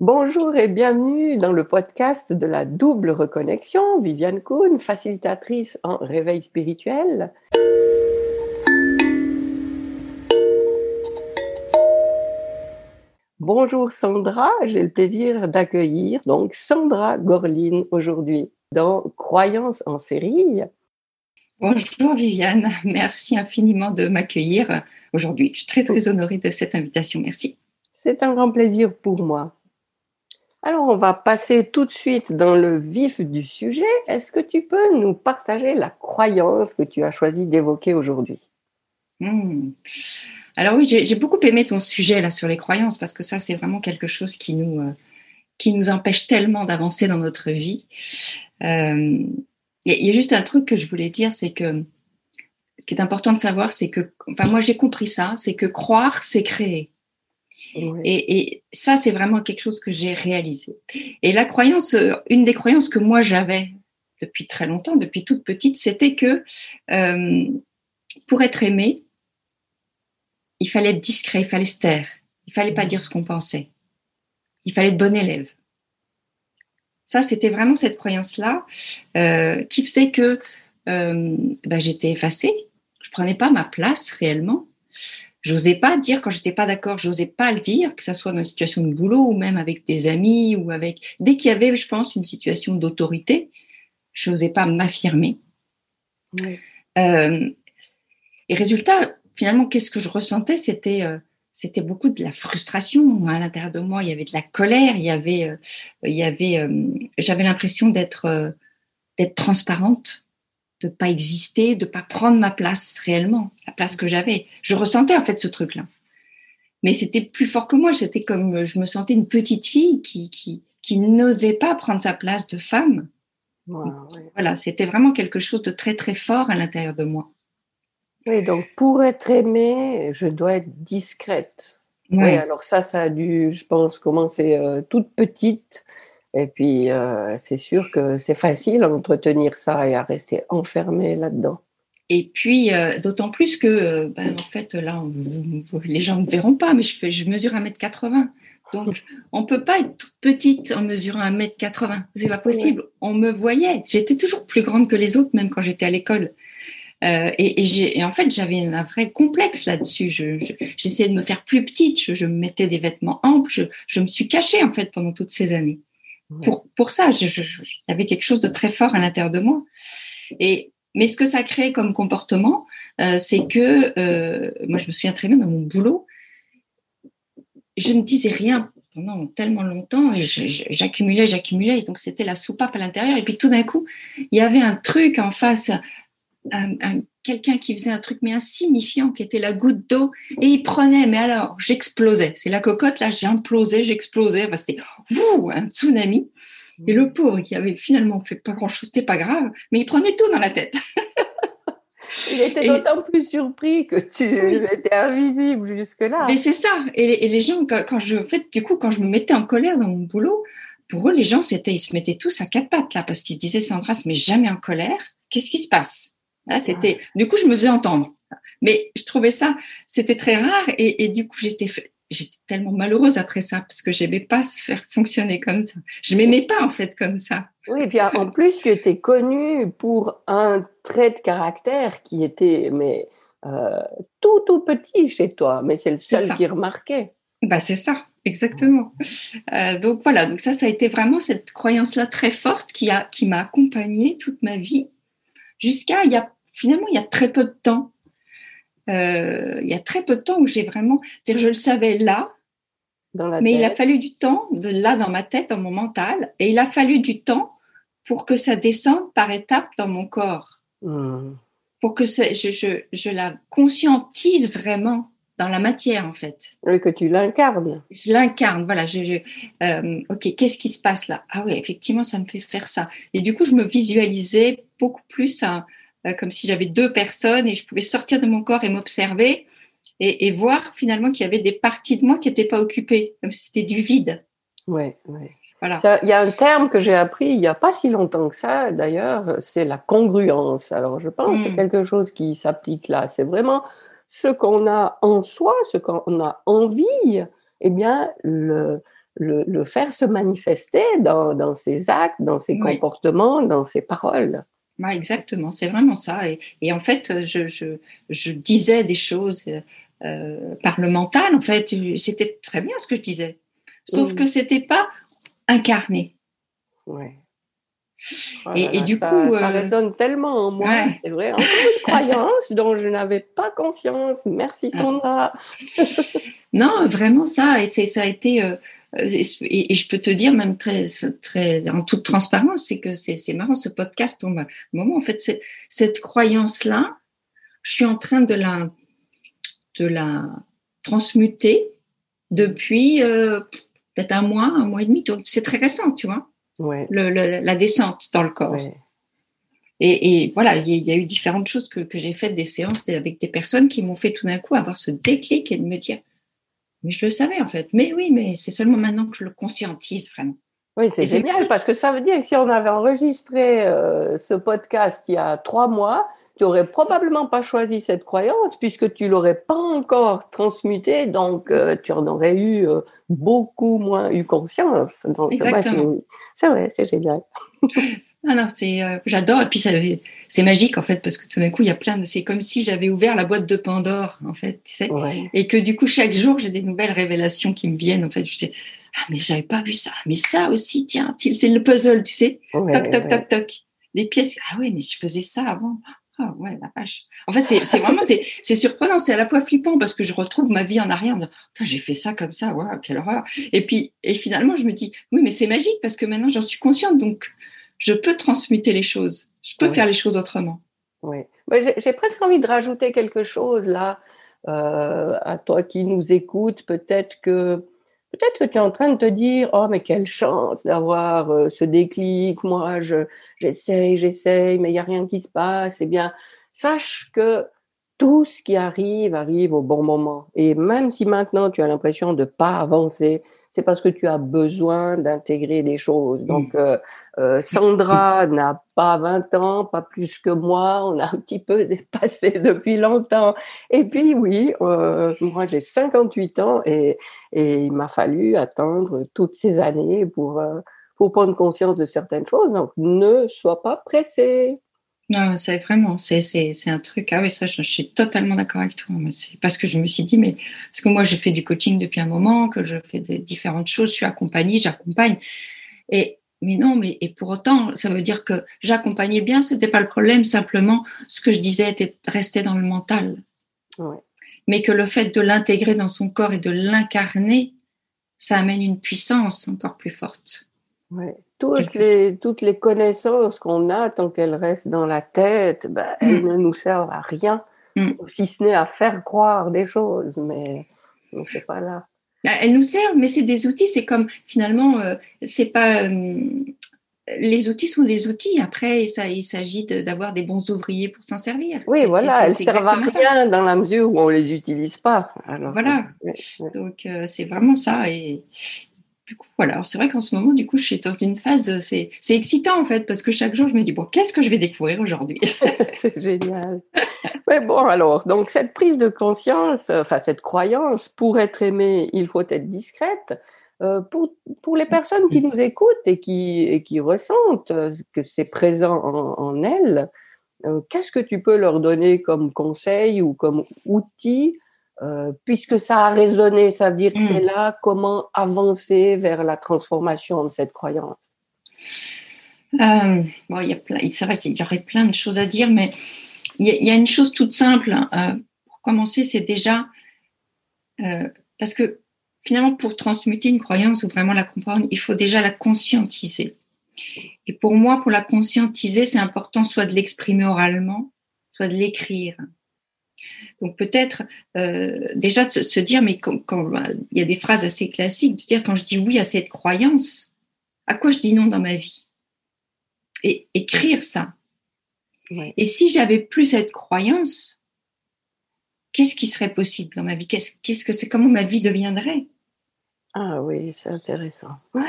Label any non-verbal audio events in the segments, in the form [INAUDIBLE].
Bonjour et bienvenue dans le podcast de la double reconnexion. Viviane Kuhn, facilitatrice en réveil spirituel. Bonjour Sandra, j'ai le plaisir d'accueillir donc Sandra Gorline aujourd'hui dans Croyance en série. Bonjour Viviane, merci infiniment de m'accueillir aujourd'hui. Je suis très très honorée de cette invitation, merci. C'est un grand plaisir pour moi. Alors, on va passer tout de suite dans le vif du sujet. Est-ce que tu peux nous partager la croyance que tu as choisi d'évoquer aujourd'hui? Hmm. Alors oui, j'ai beaucoup aimé ton sujet là sur les croyances parce que ça, c'est vraiment quelque chose qui nous, euh, qui nous empêche tellement d'avancer dans notre vie. Euh, il y a juste un truc que je voulais dire, c'est que ce qui est important de savoir, c'est que, enfin moi j'ai compris ça, c'est que croire, c'est créer. Et, ça, c'est vraiment quelque chose que j'ai réalisé. Et la croyance, euh, une des croyances que moi j'avais depuis très longtemps, depuis toute petite, c'était que euh, pour être aimé, il fallait être discret, il fallait se taire, il fallait pas dire ce qu'on pensait, il fallait être bon élève. Ça, c'était vraiment cette croyance-là euh, qui faisait que ben, j'étais effacée, je prenais pas ma place réellement. J'osais pas dire quand j'étais pas d'accord, j'osais pas le dire, que ça soit dans une situation de boulot ou même avec des amis ou avec. Dès qu'il y avait, je pense, une situation d'autorité, j'osais pas m'affirmer. Euh, et résultat, finalement, qu'est-ce que je ressentais? C'était euh, c'était beaucoup de la frustration à l'intérieur de moi. Il y avait de la colère. Il y avait euh, il y avait j'avais l'impression d'être d'être transparente de pas exister, de pas prendre ma place réellement, la place que j'avais. Je ressentais en fait ce truc-là. Mais c'était plus fort que moi. C'était comme je me sentais une petite fille qui, qui, qui n'osait pas prendre sa place de femme. Voilà, c'était vraiment quelque chose de très très fort à l'intérieur de moi. Oui, donc pour être aimée, je dois être discrète. Oui, alors ça, ça a dû, je pense, commencer euh, toute petite et puis, euh, c'est sûr que c'est facile à entretenir ça et à rester enfermé là-dedans. Et puis, euh, d'autant plus que, euh, ben, en fait, là, les gens ne verront pas, mais je, fais, je mesure 1m80. Donc, [LAUGHS] on ne peut pas être toute petite en mesurant 1m80. C'est pas possible. On me voyait. J'étais toujours plus grande que les autres, même quand j'étais à l'école. et, en fait, j'avais un vrai complexe là-dessus. J'essayais de me faire plus petite. Je, me mettais des vêtements amples. Je, je, me suis cachée, en fait, pendant toutes ces années pour, pour ça. Avait quelque chose de très fort à l'intérieur de moi. Et, mais ce que ça crée comme comportement, euh, c'est que, euh, moi je me souviens très bien dans mon boulot, je ne disais rien pendant tellement longtemps et j'accumulais, j'accumulais. Donc c'était la soupape à l'intérieur. Et puis tout d'un coup, il y avait un truc en face, un, quelqu'un qui faisait un truc mais insignifiant, qui était la goutte d'eau, et il prenait, mais alors j'explosais. C'est la cocotte, là, j'implosais, j'explosais. Enfin, c'était un tsunami. Et le pauvre qui avait finalement fait pas grand-chose, c'était pas grave, mais il prenait tout dans la tête. [LAUGHS] Il était d'autant plus surpris que tu étais invisible jusque-là. Mais c'est ça. Et les, gens, quand, je, fais, du coup, quand je me mettais en colère dans mon boulot, pour eux, les gens, c'était, ils se mettaient tous à quatre pattes là, parce qu'ils se disaient, Sandra se met jamais en colère. Qu'est-ce qui se passe? C'était, du coup, je me faisais entendre. Mais je trouvais ça, c'était très rare et, du coup, j'étais, j'étais tellement malheureuse après ça parce que j'aimais pas se faire fonctionner comme ça. Je m'aimais pas en fait comme ça. Oui, et puis en plus, tu étais connue pour un trait de caractère qui était mais euh, tout tout petit chez toi, mais c'est le seul qui remarquait. Bah c'est ça, exactement. Euh, donc voilà, donc ça, ça a été vraiment cette croyance-là très forte qui a qui m'a accompagnée toute ma vie jusqu'à il y a finalement, il y a très peu de temps. Euh, il y a très peu de temps où j'ai vraiment. C'est-à-dire, je le savais là, mais il a fallu du temps, de là dans ma tête, dans mon mental, et il a fallu du temps pour que ça descende par étapes dans mon corps. Hmm. Pour que je, je, la conscientise vraiment dans la matière, en fait. Oui, que tu l'incarnes. Je l'incarne, voilà. Je, euh, ok, qu'est-ce qui se passe là? Ah oui, effectivement, ça me fait faire ça. Et du coup, je me visualisais beaucoup plus un, comme si j'avais deux personnes et je pouvais sortir de mon corps et m'observer et, voir finalement qu'il y avait des parties de moi qui n'étaient pas occupées, comme si c'était du vide. Oui, oui. Voilà. Il y a un terme que j'ai appris il n'y a pas si longtemps que ça, d'ailleurs, c'est la congruence. Alors, je pense que c'est hmm. quelque chose qui s'applique là. C'est vraiment ce qu'on a en soi, ce qu'on a envie, eh bien, le, le, faire se manifester dans, ses actes, dans ses comportements, dans ses paroles. Exactement, c'est vraiment ça. Et, en fait, je, disais des choses euh, par le mental, en fait, c'était très bien ce que je disais. Sauf que ce n'était pas incarné. Ouais. Oh et, du coup. Ça euh, résonne tellement en moi, c'est vrai. Encore une croyance dont je n'avais pas conscience. Merci ah. Sandra. non, vraiment ça. Et ça a été. Euh, et, je peux te dire, même très, très en toute transparence, c'est que c'est marrant, ce podcast un moment. En fait, cette croyance-là, je suis en train de la, de la transmuter depuis euh, peut-être un mois, un mois et demi. C'est très récent, tu vois la descente dans le corps. Et, voilà, il y, a eu différentes choses que, j'ai faites, des séances avec des personnes qui m'ont fait tout d'un coup avoir ce déclic et de me dire, mais je le savais en fait. Mais oui, mais c'est seulement maintenant que je le conscientise vraiment. Oui, c'est génial parce que ça veut dire que si on avait enregistré euh, ce podcast il y a trois mois, tu aurais probablement pas choisi cette croyance puisque tu l'aurais pas encore transmutée, donc euh, tu en aurais eu euh, beaucoup moins eu conscience. Donc, c'est vrai, c'est génial. [LAUGHS] non, non, c'est, euh, j'adore. Et puis c'est magique en fait parce que tout d'un coup il y a plein de, c'est comme si j'avais ouvert la boîte de Pandore en fait, tu sais, et que du coup chaque jour j'ai des nouvelles révélations qui me viennent en fait. Je dis ah mais j'avais pas vu ça, mais ça aussi tiens, c'est le puzzle, tu sais, toc toc toc toc, les pièces. Ah oui, mais je faisais ça avant. Ah ouais, la vache. En fait, c'est vraiment, c'est surprenant, c'est à la fois flippant parce que je retrouve ma vie en arrière. J'ai fait ça comme ça, waouh, quelle horreur. Et puis, et finalement, je me dis, oui, mais c'est magique parce que maintenant, j'en suis consciente, donc je peux transmuter les choses. Je peux faire les choses autrement. Oui. J'ai presque envie de rajouter quelque chose là euh, à toi qui nous écoutes. Peut-être que Peut-être que tu es en train de te dire Oh, mais quelle chance d'avoir euh, ce déclic. Moi, je, j'essaye, j'essaye, mais il n'y a rien qui se passe. Eh bien, sache que tout ce qui arrive arrive au bon moment. Et même si maintenant tu as l'impression de ne pas avancer, c'est parce que tu as besoin d'intégrer des choses. Donc, euh, euh, Sandra [LAUGHS] n'a pas 20 ans, pas plus que moi. On a un petit peu [LAUGHS] dépassé depuis longtemps. Et puis, oui, euh, moi, j'ai 58 ans et, et il m'a fallu attendre toutes ces années pour, pour prendre conscience de certaines choses. Donc, ne sois pas pressé. Non, c'est vraiment, c'est, un truc. Ah oui, ça, je, suis totalement d'accord avec toi. C'est parce que je me suis dit, mais parce que moi, je fais du coaching depuis un moment, que je fais des différentes choses, je suis accompagnée, j'accompagne. Et mais non, mais et pour autant, ça veut dire que j'accompagnais bien, c'était pas le problème. Simplement, ce que je disais était resté dans le mental. Mais que le fait de l'intégrer dans son corps et de l'incarner, ça amène une puissance encore plus forte. Ouais toutes les, toutes les connaissances qu'on a, tant qu'elles restent dans la tête, ben, mm. elles ne nous servent à rien, mm. si ce n'est à faire croire des choses, mais on n'est pas là. Ah, elles nous servent, mais c'est des outils, c'est comme finalement, euh, c'est pas. Euh, les outils sont les outils. Après, ça, il s'agit d'avoir des bons ouvriers pour s'en servir. Oui, voilà, elles servent à rien dans la mesure où on les utilise pas. voilà. Donc, euh, c'est vraiment ça. Et, du coup, voilà. C'est vrai qu'en ce moment, du coup, je suis dans une phase, c'est, excitant en fait, parce que chaque jour, je me dis, bon, qu'est-ce que je vais découvrir aujourd'hui? [LAUGHS] C'est génial. Mais bon, alors, donc cette prise de conscience, enfin cette croyance, pour être aimé, il faut être discrète. Euh, pour, pour les personnes qui nous écoutent et qui, et qui ressentent que c'est présent en, en elles, euh, qu'est-ce que tu peux leur donner comme conseil ou comme outil euh, puisque ça a résonné, ça veut dire que c'est hmm. là comment avancer vers la transformation de cette croyance? Euh, bon, il y a c'est vrai qu'il y aurait plein de choses à dire, mais il y, a, une chose toute simple. Euh, pour commencer, c'est déjà parce que finalement, pour transmuter une croyance ou vraiment la comprendre, il faut déjà la conscientiser. Et pour moi, pour la conscientiser, c'est important soit de l'exprimer oralement, soit de l'écrire. Donc peut-être euh, déjà de se dire, mais quand, il y a des phrases assez classiques, de dire quand je dis oui à cette croyance, à quoi je dis non dans ma vie? Et écrire ça. Et si j'avais plus cette croyance, qu'est-ce qui serait possible dans ma vie? Qu'est-ce que c'est Comment ma vie deviendrait? Ah oui, c'est intéressant. Ouais.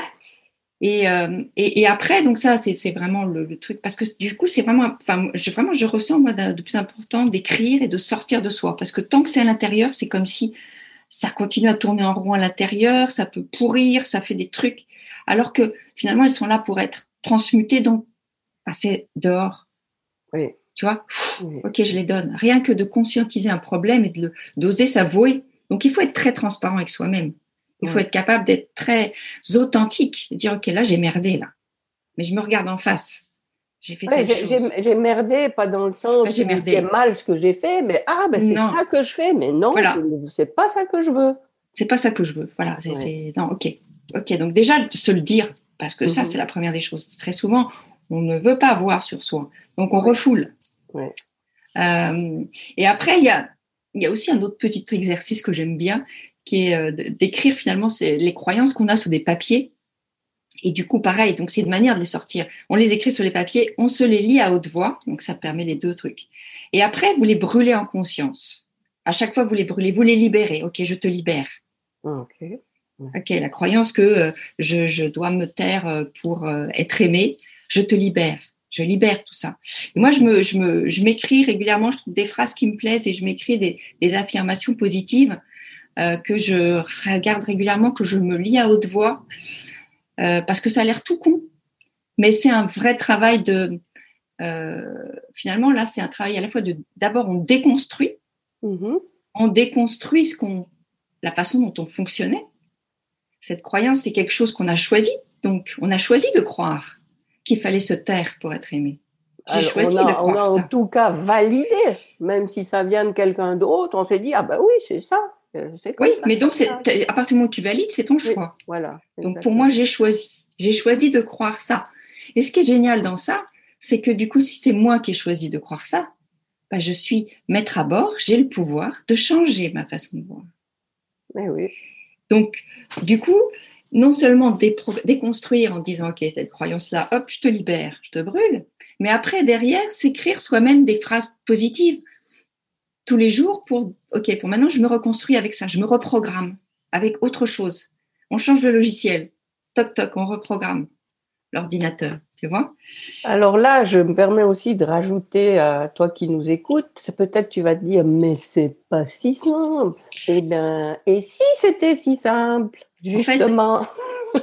Euh, et, et, après, donc ça, c'est vraiment le, truc, parce que du coup, c'est vraiment, enfin, je, vraiment, je ressens moi de, plus important d'écrire et de sortir de soi, parce que tant que c'est à l'intérieur, c'est comme si ça continue à tourner en rond à l'intérieur, ça peut pourrir, ça fait des trucs, alors que finalement, elles sont là pour être transmutées, donc passer dehors. Oui. Tu vois? Ok, je les donne. Rien que de conscientiser un problème et de d'oser s'avouer. Donc, il faut être très transparent avec soi-même. Il faut être capable d'être très authentique, de dire, OK, là, j'ai merdé, là. Mais je me regarde en face. J'ai fait J'ai merdé, pas dans le sens où c'est mal ce que j'ai fait, mais ah, ben c'est ça que je fais, mais non, voilà. c'est pas ça que je veux. C'est pas ça que je veux. Voilà, c'est non, ok, ok. Donc déjà se le dire, parce que ça mhm. c'est la première des choses. Très souvent, on ne veut pas voir sur soi, donc on refoule. Euh, et après, il y a, il y a aussi un autre petit exercice que j'aime bien, qui est euh, d'écrire finalement les croyances qu'on a sur des papiers et du coup, pareil, donc c'est une manière de les sortir. On les écrit sur les papiers, on se les lit à haute voix, donc ça permet les deux trucs. Et après, vous les brûlez en conscience. À chaque fois, vous les brûlez, vous les libérez. Ok, je te libère. Ok. Ok, la croyance que euh, je, dois me taire euh, pour euh, être aimé, je te libère. Je libère tout ça. moi, je me, je me, je m'écris régulièrement. Je trouve des phrases qui me plaisent et je m'écris des, des affirmations positives que je regarde régulièrement, que je me lis à haute voix. Euh, parce que ça a l'air tout con, mais c'est un vrai travail de. Euh, finalement, là, c'est un travail à la fois de. D'abord, on déconstruit, mm-hmm. on déconstruit ce qu'on, la façon dont on fonctionnait. Cette croyance, c'est quelque chose qu'on a choisi. Donc, on a choisi de croire qu'il fallait se taire pour être aimé. J'ai choisi on a, de croire on a en tout cas validé, même si ça vient de quelqu'un d'autre, on s'est dit ah ben oui c'est ça. Euh, oui, mais donc à partir du moment où tu valides, c'est ton choix. voilà. Donc pour moi, j'ai choisi. J'ai choisi de croire ça. Et ce qui est génial dans ça, c'est que du coup, si c'est moi qui ai choisi de croire ça, bah, je suis maître à bord, j'ai le pouvoir de changer ma façon de voir. Mais oui. Donc, du coup, non seulement déconstruire en disant, OK, cette croyance-là, hop, je te libère, je te brûle, mais après, derrière, s'écrire soi-même des phrases positives tous les jours pour, OK, pour maintenant, je me reconstruis avec ça, je me reprogramme avec autre chose. On change de logiciel. Toc, toc, on reprogramme l'ordinateur, tu vois Alors là, je me permets aussi de rajouter à toi qui nous écoutes, peut-être tu vas te dire, mais c'est pas si simple. Eh bien, et si c'était si simple, justement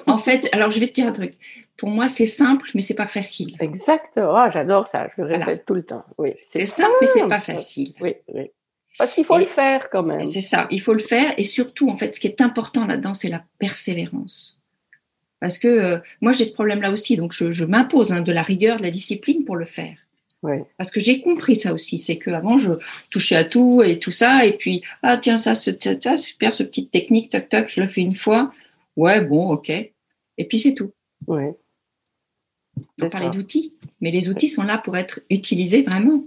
En fait, alors je vais te dire un truc. Pour moi, c'est simple, mais c'est pas facile. Exactement. Oh, j'adore ça. Je le répète tout le temps. Oui. C'est simple, mais c'est pas facile. Oui, oui. Parce qu'il faut le faire quand même. C'est ça, il faut le faire. Et surtout, en fait, ce qui est important là-dedans, c'est la persévérance. Parce que euh, moi, j'ai ce problème-là aussi. Donc, je, m'impose hein, de la rigueur, de la discipline pour le faire. Oui. Parce que j'ai compris ça aussi. C'est qu'avant, je touchais à tout et tout ça. Et puis, ah, tiens, ça, c'est super, ce petite technique, toc, toc, je le fais une fois. Ouais, bon, OK. Et puis, c'est tout. On parlait d'outils. Mais les outils sont là pour être utilisés vraiment.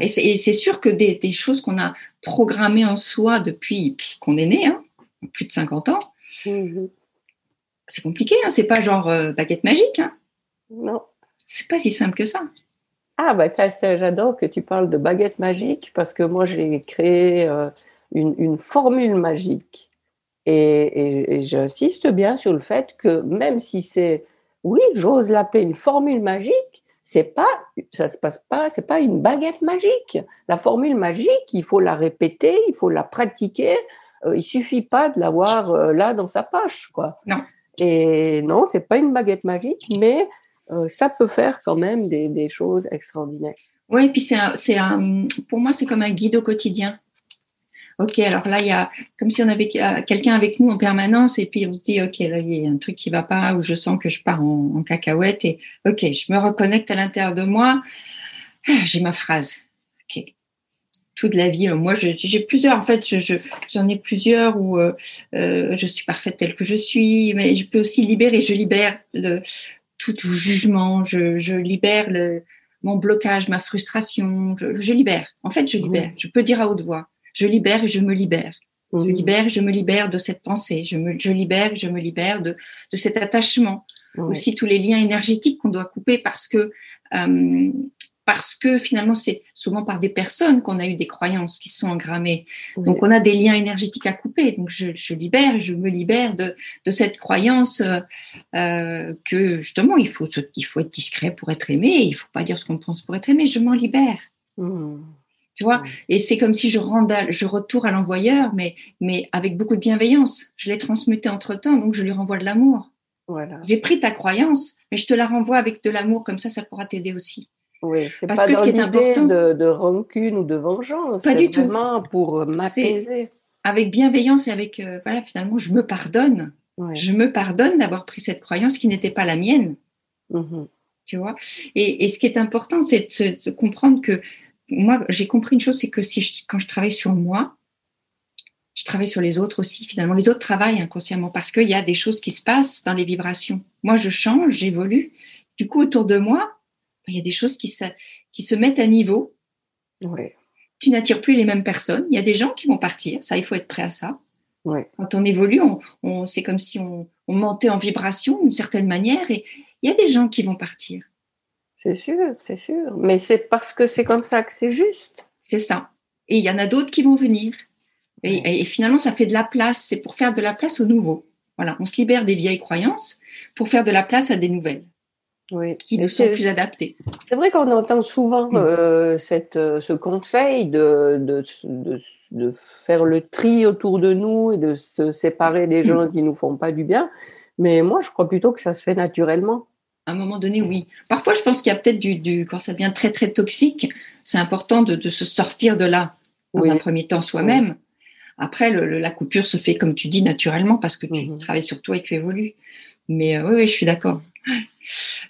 Et c'est sûr que des, choses qu'on a programmées en soi depuis qu'on est né, hein, plus de 50 ans, mm-hmm. c'est compliqué. Hein, c'est pas genre euh, baguette magique. Hein. Non. C'est pas si simple que ça. Ah, bah ça, j'adore que tu parles de baguette magique parce que moi, j'ai créé euh, une, formule magique. et j'insiste bien sur le fait que même si c'est, oui, j'ose l'appeler une formule magique, c'est pas, ça se passe pas, c'est pas une baguette magique. La formule magique, il faut la répéter, il faut la pratiquer. Euh, il suffit pas de l'avoir euh, là dans sa poche, quoi. Non. Et non, c'est pas une baguette magique, mais euh, ça peut faire quand même des, des choses extraordinaires. Oui, puis c'est, c'est pour moi, c'est comme un guide au quotidien. Ok, alors là, il y a comme si on avait quelqu'un avec nous en permanence et puis on se dit, ok, là, il y a un truc qui va pas ou je sens que je pars en, cacahuète et ok, je me reconnecte à l'intérieur de moi. Ah, j'ai ma phrase. Ok. Toute la vie, moi, j'ai plusieurs. En fait, j'en ai plusieurs où euh, euh, je suis parfaite telle que je suis, mais je peux aussi libérer. Je libère le, tout, jugement. Je, libère le, mon blocage, ma frustration. Je, je libère. En fait, je libère. Je peux dire à haute voix je libère et je me libère. Je mmh. libère et je me libère de cette pensée. Je, me, je libère et je me libère de, de cet attachement. Aussi tous les liens énergétiques qu'on doit couper parce que euh, parce que finalement c'est souvent par des personnes qu'on a eu des croyances qui sont engrammées. Donc on a des liens énergétiques à couper. Donc je, je libère, je me libère de, de cette croyance euh, que justement il faut il faut être discret pour être aimé. Il faut pas dire ce qu'on pense pour être aimé. Je m'en libère. Mmh. Tu vois Et c'est comme si je, je retourne à l'envoyeur, mais, mais avec beaucoup de bienveillance. Je l'ai transmuté entre-temps, donc je lui renvoie de l'amour. Voilà. J'ai pris ta croyance, mais je te la renvoie avec de l'amour, comme ça, ça pourra t'aider aussi. Oui, c'est pas que dans ce qui est important de, de, rancune ou de vengeance. Pas du tout. pour m'apaiser. Avec bienveillance et avec euh, voilà, finalement, je me pardonne. Je me pardonne d'avoir pris cette croyance qui n'était pas la mienne. Mmh tu vois? Et, et, ce qui est important, c'est de, comprendre que moi, j'ai compris une chose, c'est que si quand je travaille sur moi, je travaille sur les autres aussi. Finalement, les autres travaillent inconsciemment parce qu'il y a des choses qui se passent dans les vibrations. Moi, je change, j'évolue. Du coup, autour de moi, il y a des choses qui se, qui se mettent à niveau. Ouais. Tu n'attires plus les mêmes personnes. Il y a des gens qui vont partir. Ça, il faut être prêt à ça. Ouais. Quand on évolue, on, on c'est comme si on, on montait en vibration d'une certaine manière et il y a des gens qui vont partir. C'est sûr, c'est sûr. Mais c'est parce que c'est comme ça que c'est juste. C'est ça. Et il y en a d'autres qui vont venir. Et, et, finalement, ça fait de la place. C'est pour faire de la place au nouveau. Voilà, on se libère des vieilles croyances pour faire de la place à des nouvelles oui. qui nous sont plus adaptées. C'est vrai qu'on entend souvent mm. euh, cette, euh, ce conseil de, de, de, de, faire le tri autour de nous et de se séparer des mm. gens qui nous font pas du bien. Mais moi, je crois plutôt que ça se fait naturellement. À un moment donné, oui. Parfois, je pense qu'il y a peut-être du, du, quand ça devient très très toxique, c'est important de, de, se sortir de là dans un premier temps soi-même. Après, le, la coupure se fait, comme tu dis, naturellement parce que tu mm-hmm. travailles sur toi et tu évolues. Mais euh, oui, oui, je suis d'accord.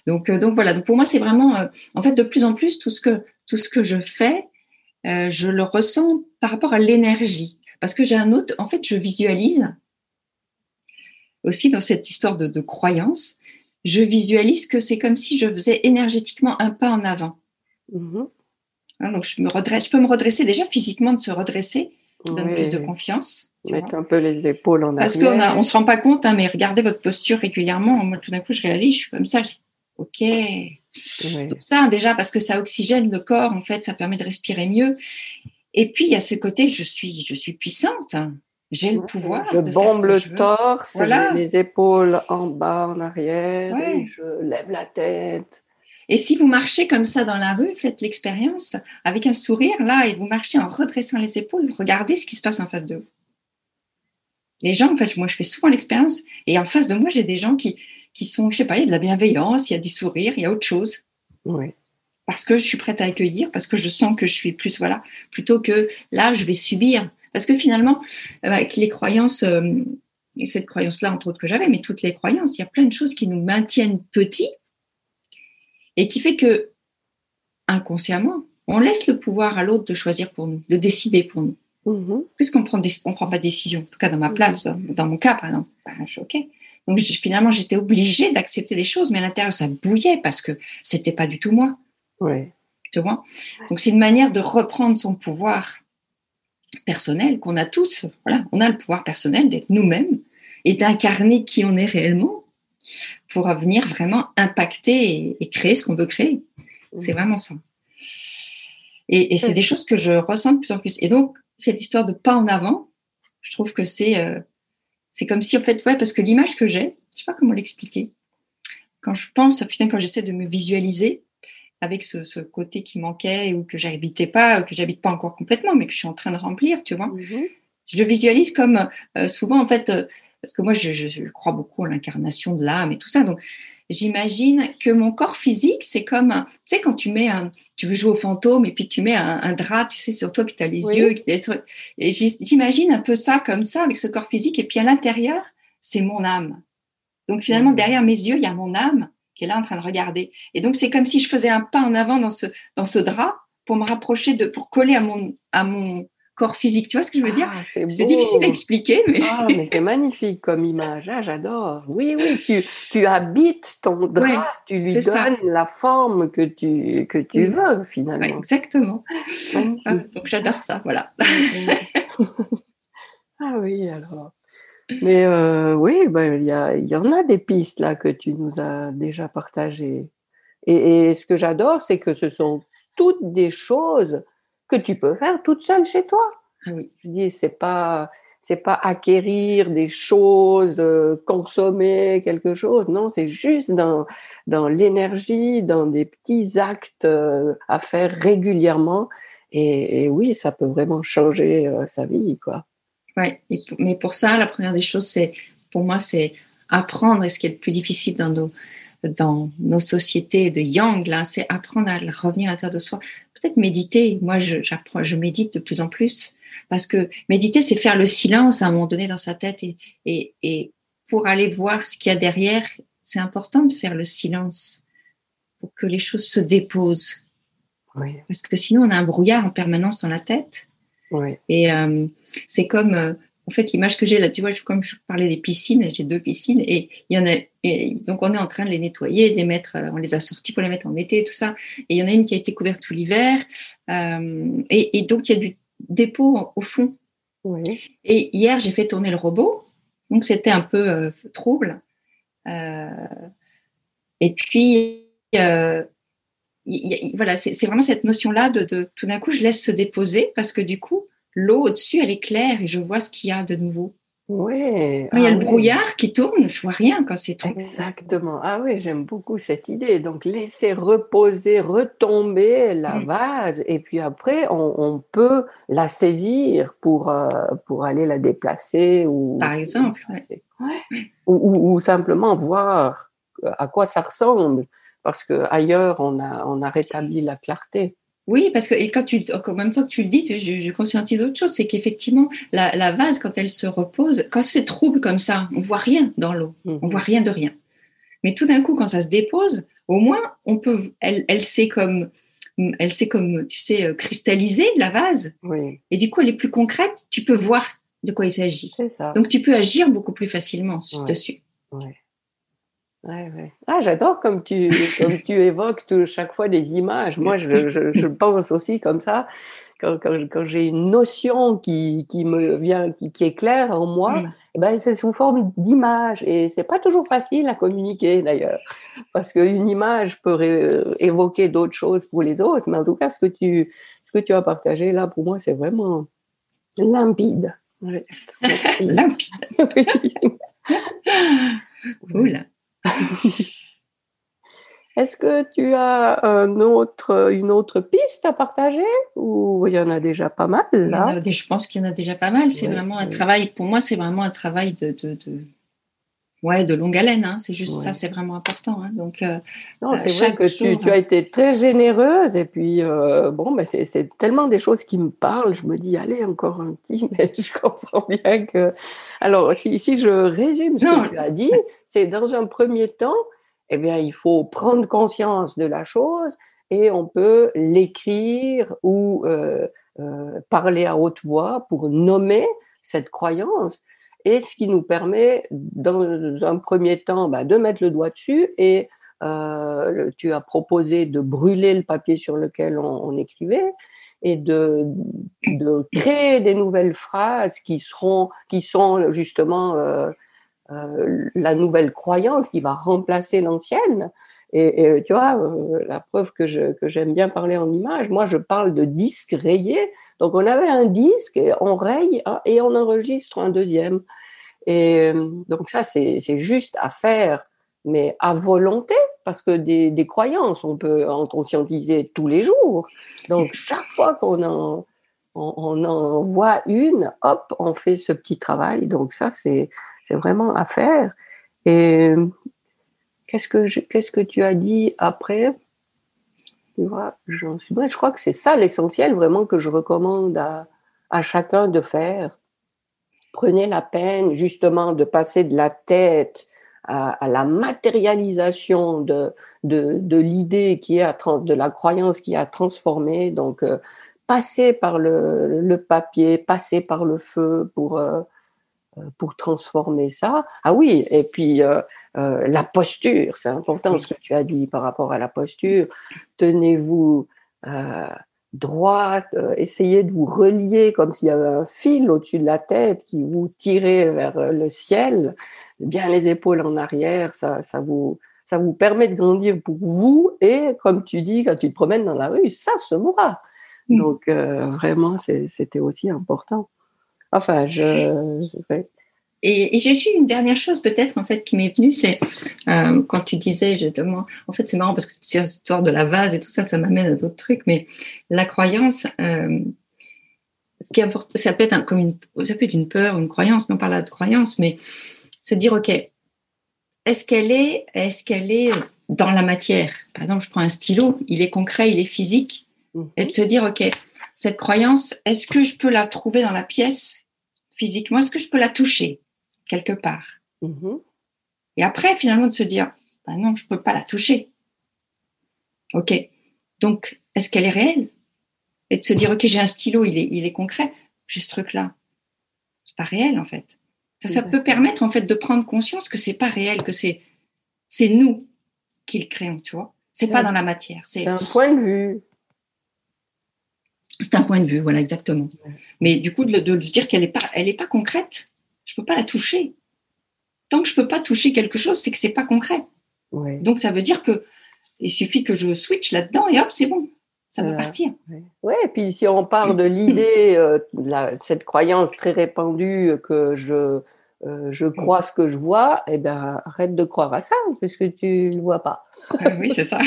Donc, euh, donc voilà. Donc pour moi, c'est vraiment, euh, en fait, de plus en plus, tout ce que tout ce que je fais, je le ressens par rapport à l'énergie, parce que j'ai un autre. En fait, je visualise aussi dans cette histoire de, de croyance. Je visualise que c'est comme si je faisais énergétiquement un pas en avant. Mm-hmm. Hein, donc je me redresse, je peux me redresser déjà physiquement de se redresser, donne plus de confiance. Mettre un peu les épaules en Parce qu'on ne se rend pas compte, hein, mais regardez votre posture régulièrement. Moi, tout d'un coup, je réalise, je suis comme ça. Ok. ça, déjà, parce que ça oxygène le corps, en fait, ça permet de respirer mieux. Et puis, il y a ce côté, je suis, je suis puissante. J'ai le pouvoir. Je bombe le torse, voilà. les épaules en bas, en arrière, je lève la tête. Et si vous marchez comme ça dans la rue, faites l'expérience avec un sourire là et vous marchez en redressant les épaules, regardez ce qui se passe en face de vous. Les gens, en fait, moi, je fais souvent l'expérience et en face de moi, j'ai des gens qui, qui sont, je sais pas, il y a de la bienveillance, il y a du sourire, il y a autre chose. Oui. Parce que je suis prête à accueillir, parce que je sens que je suis plus, voilà, plutôt que là, je vais subir. Parce que finalement, euh, avec les croyances, euh, et cette croyance-là, entre autres, que j'avais, mais toutes les croyances, il y a plein de choses qui nous maintiennent petits et qui fait que, inconsciemment, on laisse le pouvoir à l'autre de choisir pour nous, de décider pour nous. Mmh. Puisqu'on prend, on prend pas de décision, en tout cas dans ma place, mmh. dans mon cas, par exemple. Ben, je OK. Donc finalement, j'étais obligée d'accepter des choses, mais à l'intérieur, ça bouillait parce que c'était pas du tout moi. Oui. Tu vois? Donc c'est une manière de reprendre son pouvoir personnel qu'on a tous. Voilà, on a le pouvoir personnel d'être nous-mêmes et d'incarner qui on est réellement pour venir vraiment impacter et, créer ce qu'on veut créer. C'est vraiment ça. Et, c'est des choses que je ressens de plus en plus. Et donc, cette histoire de pas en avant, je trouve que c'est euh, c'est comme si, en fait, ouais, parce que l'image que j'ai, je sais pas comment l'expliquer. Quand je pense, putain, quand j'essaie de me visualiser avec ce, côté qui manquait ou que j'habitais pas, que j'habite pas encore complètement, mais que je suis en train de remplir, tu vois. Mm-hmm. Je le visualise comme euh, souvent, en fait, euh, parce que moi, je, je, crois beaucoup à l'incarnation de l'âme et tout ça. Donc, j'imagine que mon corps physique, c'est comme, tu sais, quand tu mets un, tu veux jouer au fantôme et puis tu mets un, drap, tu sais, sur toi, puis tu as les yeux qui Et j'imagine un peu ça comme ça, avec ce corps physique. Et puis à l'intérieur, c'est mon âme. Donc finalement, derrière mes yeux, il y a mon âme qui est là en train de regarder. Et donc, c'est comme si je faisais un pas en avant dans ce, dans ce drap pour me rapprocher de, pour coller à mon, à mon, corps physique. Tu vois ce que je veux dire? Ah, C'est difficile à expliquer, mais. Ah, mais c'est magnifique comme image. Ah, j'adore. Oui, oui, tu, tu habites ton drap, tu lui donnes la forme que tu, que tu veux, finalement. exactement. Ah, donc, j'adore ça, voilà. [LAUGHS] ah oui, alors. Mais euh, oui, ben, il y, y en a des pistes là que tu nous as déjà partagées. Et, et ce que j'adore, c'est que ce sont toutes des choses que tu peux faire toute seule chez toi. Ah oui. Je dis, c'est pas, c'est pas acquérir des choses, euh, consommer quelque chose. Non, c'est juste dans, dans l'énergie, dans des petits actes euh, à faire régulièrement. Et, oui, ça peut vraiment changer euh, sa vie, quoi. Ouais, mais pour ça, la première des choses, c'est, pour moi, c'est apprendre, et ce qui est le plus difficile dans nos, dans nos sociétés de yang, là, c'est apprendre à revenir à l'intérieur de soi. Peut-être méditer. Moi, je, j'apprends, je médite de plus en plus. Parce que méditer, c'est faire le silence à un moment donné dans sa tête. Et, et, et pour aller voir ce qu'il y a derrière, c'est important de faire le silence pour que les choses se déposent. Parce que sinon, on a un brouillard en permanence dans la tête. Et euh, c'est comme, euh, en fait, l'image que j'ai là, tu vois, comme je parlais des piscines, j'ai deux piscines et il y en a, et donc on est en train de les nettoyer, de les mettre, euh, on les a sortis pour les mettre en été, tout ça. Et il y en a une qui a été couverte tout l'hiver. Et, donc, il y a du dépôt au fond. Et hier, j'ai fait tourner le robot. Donc, c'était un peu trouble. et puis, voilà, c'est vraiment cette notion-là de, tout d'un coup, je laisse se déposer parce que du coup, l'eau au-dessus, elle est claire et je vois ce qu'il y a de nouveau. Oui. il y a le ah brouillard qui tourne, je vois rien quand c'est trop. Exactement. Ah oui, j'aime beaucoup cette idée. Donc laisser reposer, retomber la mm. vase et puis après on, peut la saisir pour euh, pour aller la déplacer ou. Par exemple. Ou, ou, simplement voir à quoi ça ressemble parce qu'ailleurs, on a, on a rétabli la clarté. Oui, parce que et quand tu, en même temps que tu le dis, je, je conscientise autre chose, c'est qu'effectivement, la, vase, quand elle se repose, quand c'est trouble comme ça, on voit rien dans l'eau, on mhm. voit rien de rien. Mais tout d'un coup, quand ça se dépose, au moins, on peut, elle, elle sait comme, elle sait comme, tu sais, euh, cristalliser la vase. Oui. Et du coup, elle est plus concrète, tu peux voir de quoi il s'agit. Donc, tu peux agir beaucoup plus facilement dessus. Ouais. Ouais, ouais. Ah, j'adore comme tu, comme tu évoques tout, chaque fois des images. Moi, je, je, je pense aussi comme ça. Quand, quand, quand j'ai une notion qui, qui me vient, qui, qui, est claire en moi, mm. eh ben, c'est sous forme d'image. Et c'est pas toujours facile à communiquer d'ailleurs. Parce qu'une image peut évoquer d'autres choses pour les autres. Mais en tout cas, ce que tu, ce que tu as partagé là, pour moi, c'est vraiment limpide. [LAUGHS] limpide. [LAUGHS] Oula. [LAUGHS] Est-ce que tu as un autre, une autre piste à partager ou il y en a déjà pas mal là? Je pense qu'il y en a déjà pas mal. C'est vraiment un travail, pour moi, c'est vraiment un travail de, de, de, ouais, de longue haleine. Hein. C'est juste ça, c'est vraiment important. Hein. Donc, euh, non, c'est vrai que tu, tu, as été très généreuse et puis euh, bon, ben c'est tellement des choses qui me parlent. Je me dis, allez, encore un petit, [LAUGHS] mais je comprends bien que. Alors, si, si je résume ce que tu as dit, c'est dans un premier temps, eh bien, il faut prendre conscience de la chose et on peut l'écrire ou euh, euh, parler à haute voix pour nommer cette croyance et ce qui nous permet dans un premier temps bah, de mettre le doigt dessus et euh, tu as proposé de brûler le papier sur lequel on, écrivait et de, créer des nouvelles phrases qui seront qui sont justement euh, euh, la nouvelle croyance qui va remplacer l'ancienne. Et, tu vois, la preuve que que j'aime bien parler en images, moi je parle de disque rayé. Donc on avait un disque, et on raye hein, et on enregistre un deuxième. Et euh, donc ça c'est juste à faire, mais à volonté, parce que des, des croyances on peut en conscientiser tous les jours. Donc chaque fois qu'on en on, on en voit une, hop, on fait ce petit travail. Donc ça c'est vraiment à faire. Et qu'est-ce que qu'est-ce que tu as dit après? Je crois que c'est ça l'essentiel vraiment que je recommande à, chacun de faire. Prenez la peine justement de passer de la tête à, la matérialisation de, l'idée qui de la croyance qui a transformé. Donc, euh, passer par le, papier, passer par le feu pour, euh, euh, pour transformer ça. Ah oui, et puis euh, euh, la posture, c'est important ce que tu as dit par rapport à la posture. Tenez-vous droite, essayez de vous relier comme s'il y avait un fil au-dessus de la tête qui vous tirait vers le ciel, bien les épaules en arrière, ça, ça vous ça vous permet de grandir pour vous et comme tu dis quand tu te promènes dans la rue, ça se voit. Mm. Donc vraiment, c'était aussi important. Enfin, je, Et, j'ai eu une dernière chose peut-être en fait qui m'est venue, c'est euh, quand tu disais justement, en fait c'est marrant parce que c'est l'histoire de la vase et tout ça, ça m'amène à d'autres trucs, mais la croyance, euh, ce qui importe, ça peut être comme une, ça peut être une peur, une croyance, mais on parle là de croyance, mais se dire ok, est-ce qu'elle est, est-ce qu'elle est dans la matière? Par exemple, je prends un stylo, il est concret, il est physique, mhm. et de se dire ok, cette croyance, est-ce que je peux la trouver dans la pièce physiquement Est-ce que je peux la toucher? Quelque part. Mm-hmm. Et après, finalement, de se dire, bah non, je ne peux pas la toucher. OK. Donc, est-ce qu'elle est réelle? Et de se dire, OK, j'ai un stylo, il est, il est concret, j'ai ce truc-là. C'est pas réel, en fait. Ça, ça peut permettre, en fait, de prendre conscience que c'est pas réel, que c'est, c'est nous qui le créons, tu vois. C'est pas dans la matière. C'est un point de vue. C'est un point de vue, voilà, exactement. Mais du coup, de, de, dire qu'elle n'est pas, elle est pas concrète, je peux pas la toucher. Tant que je peux pas toucher quelque chose, c'est que c'est pas concret. Donc ça veut dire que il suffit que je switch là-dedans et hop, c'est bon, ça va partir. Oui, et puis si on part de [CLEARS THROAT] l'idée, euh, cette croyance très répandue que je, euh, je crois ce que je vois, eh ben arrête de croire à ça, puisque tu ne le vois pas. Oui, c'est ça.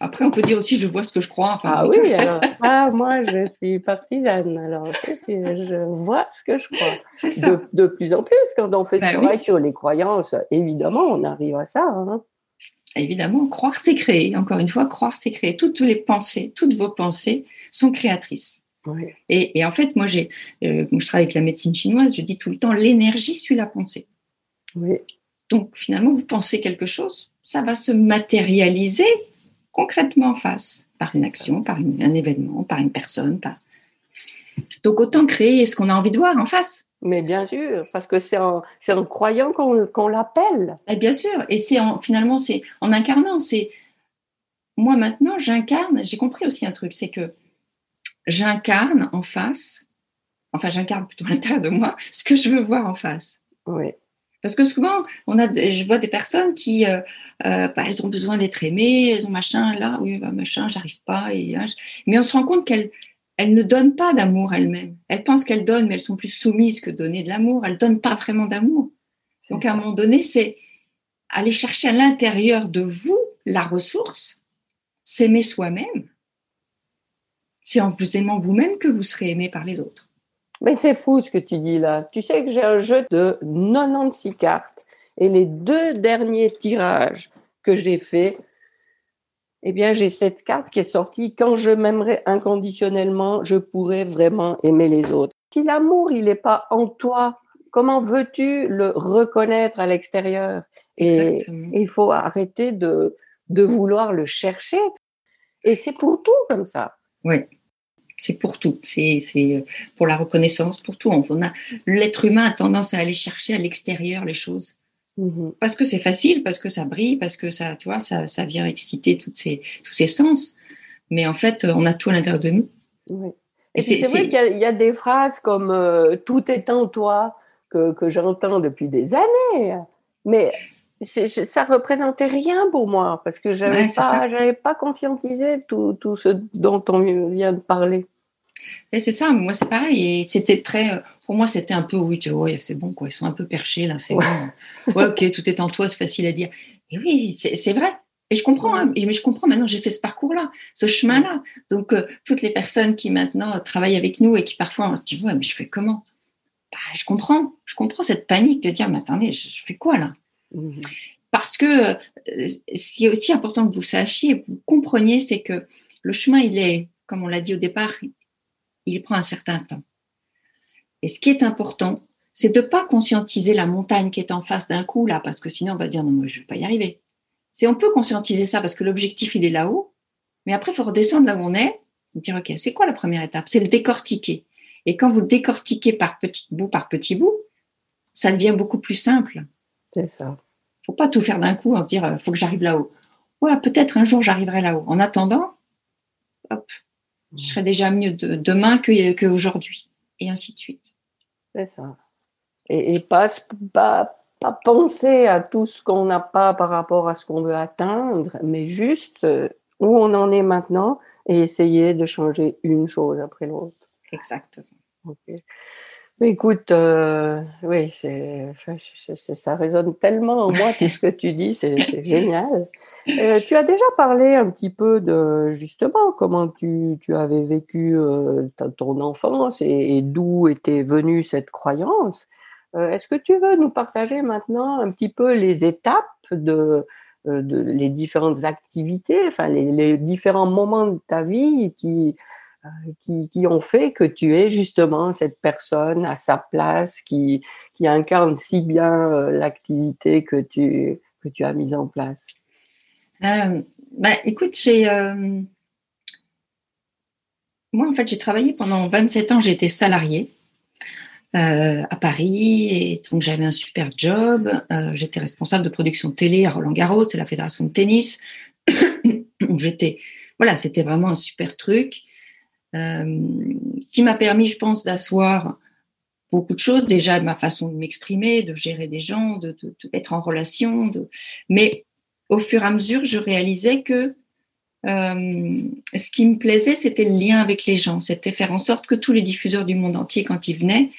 Après, on peut dire aussi, je vois ce que je crois. Enfin, ah oui, alors ça, moi, je suis partisane. Alors, je vois ce que je crois. C'est ça. De, plus en plus, quand on fait ce bah travail sur les croyances, évidemment, on arrive à ça. Hein. Évidemment, croire, c'est créer. Encore une fois, croire, c'est créer. Toutes les pensées, toutes vos pensées sont créatrices. Et, en fait, moi, j'ai, euh, je travaille avec la médecine chinoise, je dis tout le temps, l'énergie suit la pensée. Oui. Donc, finalement, vous pensez quelque chose, ça va se matérialiser concrètement en face, par une action, par un événement, par une personne. Par... Donc autant créer ce qu'on a envie de voir en face. Mais bien sûr, parce que c'est en, en, croyant qu'on l'appelle. Et bien sûr, et c'est en, finalement, c'est en incarnant. C'est moi maintenant, j'incarne. J'ai compris aussi un truc, c'est que j'incarne en face. Enfin, j'incarne plutôt à l'intérieur de moi ce que je veux voir en face. Oui. Parce que souvent, on a, je vois des personnes qui, euh, euh, bah, elles ont besoin d'être aimées, elles ont machin, là, oui, bah, machin, j'arrive pas. Et, mais on se rend compte qu'elles elles ne donnent pas d'amour elles-mêmes. Elles pensent qu'elles donnent, mais elles sont plus soumises que donner de l'amour. Elles donnent pas vraiment d'amour. Donc, à un moment donné, c'est aller chercher à l'intérieur de vous la ressource, s'aimer soi-même. C'est en vous aimant vous-même que vous serez aimé par les autres. Mais c'est fou ce que tu dis là. Tu sais que j'ai un jeu de 96 cartes et les deux derniers tirages que j'ai faits, eh bien, j'ai cette carte qui est sortie. Quand je m'aimerais inconditionnellement, je pourrais vraiment aimer les autres. Si l'amour, il n'est pas en toi, comment veux-tu le reconnaître à l'extérieur? Et il faut arrêter de, de vouloir le chercher. Et c'est pour tout comme ça. Oui. C'est pour tout. C'est euh, pour la reconnaissance, pour tout. On a l'être humain a tendance à aller chercher à l'extérieur les choses. Mm-hmm. Parce que c'est facile, parce que ça brille, parce que ça, tu vois, ça, ça vient exciter toutes ces, tous ces sens. Mais en fait, on a tout à l'intérieur de nous. Et c'est vrai qu'il y, a des phrases comme euh, tout est en toi que, que j'entends depuis des années. Mais ça représentait rien pour moi parce que j'avais pas, j'avais pas conscientisé tout, tout, ce dont on vient de parler. c'est ça, moi c'est pareil. Et c'était très, pour moi c'était un peu oui, tu vois, c'est bon quoi, ils sont un peu perchés là, c'est bon. Ouais, ok, tout est en toi, c'est facile à dire. Et oui, c'est vrai. Et je comprends, hein, mais je comprends maintenant, j'ai fait ce parcours-là, ce chemin-là. Donc, euh, toutes les personnes qui maintenant travaillent avec nous et qui parfois me disent, ouais, mais je fais comment? Bah, Je comprends, je comprends cette panique de dire, mais attendez, je fais quoi là? Parce que euh, ce qui est aussi important que vous sachiez, que vous compreniez, c'est que le chemin, il est, comme on l'a dit au départ, il prend un certain temps. Et ce qui est important, c'est de ne pas conscientiser la montagne qui est en face d'un coup, là, parce que sinon on va dire non, moi je ne vais pas y arriver. C'est on peut conscientiser ça parce que l'objectif, il est là-haut, mais après, il faut redescendre là où on et dire, OK, c'est quoi la première étape? C'est le décortiquer. Et quand vous le décortiquez par petit bout par petit bout, ça devient beaucoup plus simple. C'est ça. Faut pas tout faire d'un coup en dire euh, faut que j'arrive là-haut. Ouais, peut-être un jour j'arriverai là-haut. En attendant, hop, je serai déjà mieux demain qu'aujourd'hui. et ainsi de suite. C'est ça. Et, pas, pas, penser à tout ce qu'on n'a pas par rapport à ce qu'on veut atteindre, mais juste euh, où on en est maintenant et essayer de changer une chose après l'autre. Exactement. Écoute, euh, oui, c'est, ça résonne tellement en moi tout ce que tu dis, c'est génial. Euh, tu as déjà parlé un petit peu de justement comment tu, avais vécu euh, ton enfance et, d'où était venue cette croyance. Est-ce que tu veux nous partager maintenant un petit peu les étapes de, de les différentes activités, enfin les, les différents moments de ta vie qui euh, qui, ont fait que tu es justement cette personne à sa place qui, qui incarne si bien euh, l'activité que tu, que tu as mise en place? Euh, bah, Écoute, j'ai. Moi, en fait, j'ai travaillé pendant 27 ans, été salariée. à Paris et donc j'avais un super job. j'étais responsable de production télé à Roland Garros, c'est la fédération de tennis. [COUGHS] j'étais voilà, c'était vraiment un super truc. Euh, qui m'a permis, je pense, d'asseoir beaucoup de choses. Déjà, ma façon de m'exprimer, de gérer des gens, de, d'être en relation. De... Mais au fur et à mesure, je réalisais que euh, ce qui me plaisait, c'était le lien avec les gens. C'était faire en sorte que tous les diffuseurs du monde entier, quand ils venaient,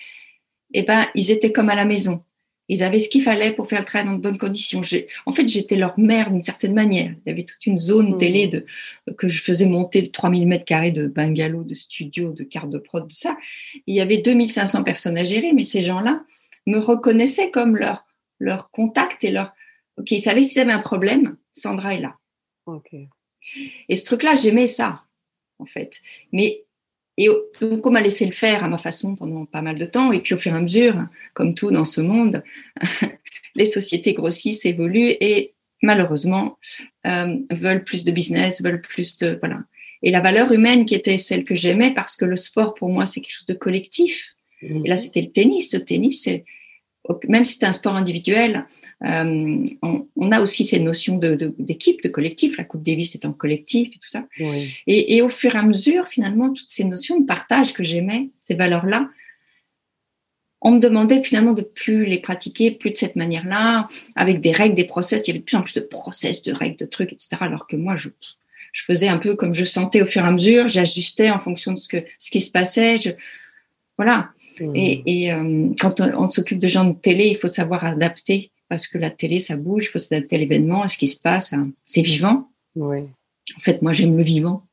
eh ben, ils étaient comme à la maison. Ils avaient ce qu'il fallait pour faire le travail dans de bonnes conditions. En fait, j'étais leur mère d'une certaine manière. Il y avait toute une zone mmh. télé de, que je faisais monter de 3000 mètres carrés de bungalow, de studio, de carte de prod, de ça. il y avait 2500 personnes à gérer, mais ces gens-là me reconnaissaient comme leur, leur contact et leur. OK, ils savaient s'ils avaient un problème, Sandra est là. OK. Et ce truc-là, j'aimais ça, en fait. Mais et donc, on m'a laissé le faire à ma façon pendant pas mal de temps. Et puis, au fur et à mesure, comme tout dans ce monde, [LAUGHS] les sociétés grossissent, évoluent et malheureusement euh, veulent plus de business, veulent plus de voilà. Et la valeur humaine qui était celle que j'aimais, parce que le sport pour moi c'est quelque chose de collectif. Et là, c'était le tennis. Le tennis, c'est même si c'est un sport individuel, euh, on, a aussi ces notions d'équipe, de, de, collectif. La Coupe Davis en collectif et tout ça. Et, au fur et à mesure, finalement, toutes ces notions de partage que j'aimais, ces valeurs-là, on me demandait finalement de plus les pratiquer, plus de cette manière-là, avec des règles, des process. Il y avait de plus en plus de process, de règles, de trucs, etc. Alors que moi, je, je faisais un peu comme je sentais au fur et à mesure. J'ajustais en fonction de ce, que, ce qui se passait. Je, voilà. Mmh. Et, euh, quand on, s'occupe de gens de télé, il faut savoir adapter parce que la télé, ça bouge, il faut s'adapter à l'événement, à ce qui se passe. Hein. C'est vivant. Oui. En fait, moi, j'aime le vivant.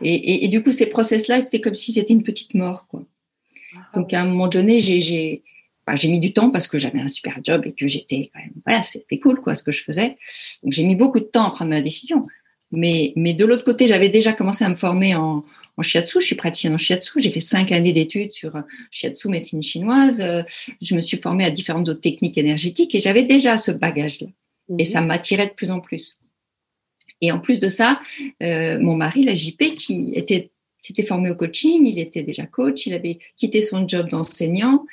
Et, du coup, ces process-là, c'était comme si c'était une petite mort. Quoi. Ah. Donc, à un moment donné, j'ai mis du temps parce que j'avais un super job et que j'étais quand même, voilà, c'était cool, quoi, ce que je faisais. Donc, j'ai mis beaucoup de temps à prendre ma décision. Mais, mais de l'autre côté, j'avais déjà commencé à me former en, en shiatsu. Je suis praticienne en shiatsu. J'ai fait cinq années d'études sur euh, shiatsu, médecine chinoise. Euh, je me suis formée à différentes autres techniques énergétiques et j'avais déjà ce bagage-là. Et ça mhm. m'attirait de plus en plus. Et en plus de ça, euh, mon mari, la JP, qui était s'était formé au coaching, il était déjà coach, il avait quitté son job d'enseignant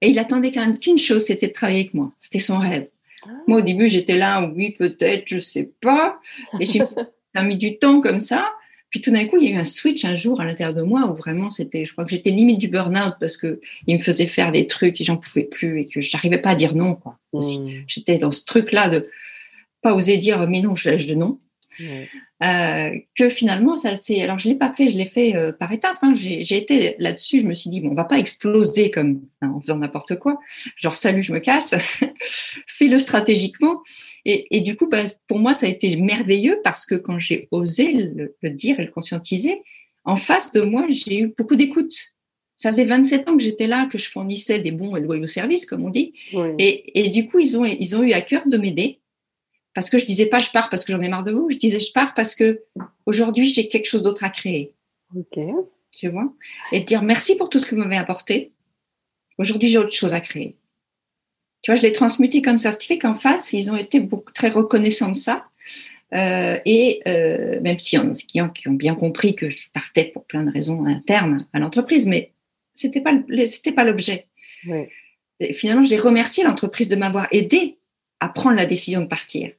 et il attendait qu'une chose, c'était de travailler avec moi. C'était son rêve. Ah. Moi, au début, j'étais là, oui, peut-être, je sais pas. Et j'ai [LAUGHS] mis du temps comme ça. Puis tout d'un coup, il y a eu un switch un jour à l'intérieur de moi où vraiment c'était, je crois que j'étais limite du burn-out parce que il me faisait faire des trucs et j'en pouvais plus et que j'arrivais pas à dire non. Quoi. Mmh. J'étais dans ce truc-là de pas oser dire mais non, je lâche de non. Euh, que finalement, ça c'est. Alors, je l'ai pas fait, je l'ai fait euh, par étapes. Hein. J'ai été là-dessus. Je me suis dit bon, on va pas exploser comme hein, en faisant n'importe quoi. Genre salut, je me casse. [LAUGHS] Fais-le stratégiquement. Et, et, du coup, bah, pour moi, ça a été merveilleux parce que quand j'ai osé le, dire et le conscientiser, en face de moi, j'ai eu beaucoup d'écoute. Ça faisait 27 ans que j'étais là, que je fournissais des bons et loyaux services, comme on dit. Et, et, du coup, ils ont, ils ont eu à cœur de m'aider parce que je disais pas je pars parce que j'en ai marre de vous, je disais je pars parce que aujourd'hui j'ai quelque chose d'autre à créer. Ok. Tu vois? Et dire merci pour tout ce que vous m'avez apporté. Aujourd'hui j'ai autre chose à créer. Tu vois, je l'ai transmuté comme ça, ce qui fait qu'en face ils ont été beaucoup, très reconnaissants de ça. Euh, et euh, même s'il y en a des clients qui ont bien compris que je partais pour plein de raisons internes à l'entreprise, mais c'était pas c'était pas l'objet. Finalement, j'ai remercié l'entreprise de m'avoir aidé à prendre la décision de partir.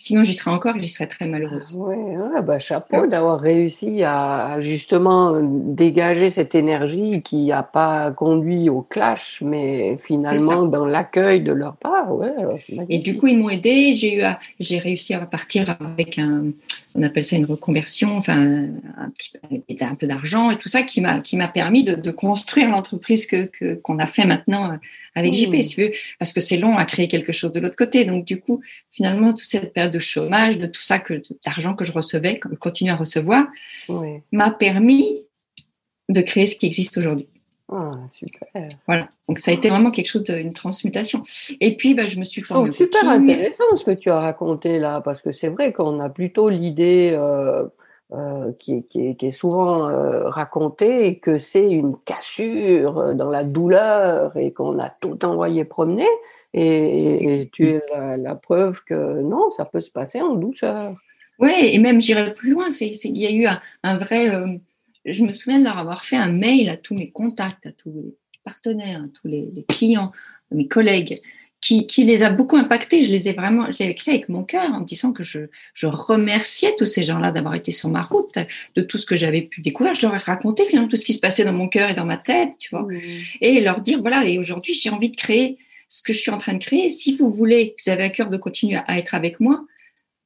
Sinon, j'y serais encore, j'y serais très malheureuse. Oui, ouais, bah, chapeau d'avoir réussi à justement dégager cette énergie qui n'a pas conduit au clash, mais finalement dans l'accueil de leur part. Ouais, et du coup, ils m'ont aidé. J'ai eu, j'ai réussi à partir avec un, on appelle ça une reconversion, enfin un petit un peu d'argent et tout ça qui m'a qui m'a permis de, de construire l'entreprise que qu'on a fait maintenant avec JP, si tu veux, parce que c'est long à créer quelque chose de l'autre côté. Donc du coup, finalement, toute cette période de chômage, de tout ça que d'argent que je recevais, que je continue à recevoir, m'a permis de créer ce qui existe aujourd'hui. Ah, super. Voilà. Donc, ça a été vraiment quelque chose d'une transmutation. Et puis, bah, je me suis formée. C'est super intéressant ce que tu as raconté là, parce que c'est vrai qu'on a plutôt l'idée euh, euh, qui, est souvent euh, racontée que c'est une cassure dans la douleur et qu'on a tout envoyé promener. Et, tu es la, preuve que non, ça peut se passer en douceur. Oui, et même j'irai plus loin. Il y a eu un vrai je me souviens d'avoir fait un mail à tous mes contacts, à tous les partenaires, à tous les, clients, à mes collègues, qui, les a beaucoup impactés. Je les ai vraiment, je l'ai écrit avec mon cœur en disant que je, remerciais tous ces gens-là d'avoir été sur ma route, de tout ce que j'avais pu découvrir. Je leur ai raconté finalement tout ce qui se passait dans mon cœur et dans ma tête, tu vois, et leur dire voilà. Et aujourd'hui, j'ai envie de créer ce que je suis en train de créer. Si vous voulez, vous avez à cœur de continuer à, être avec moi,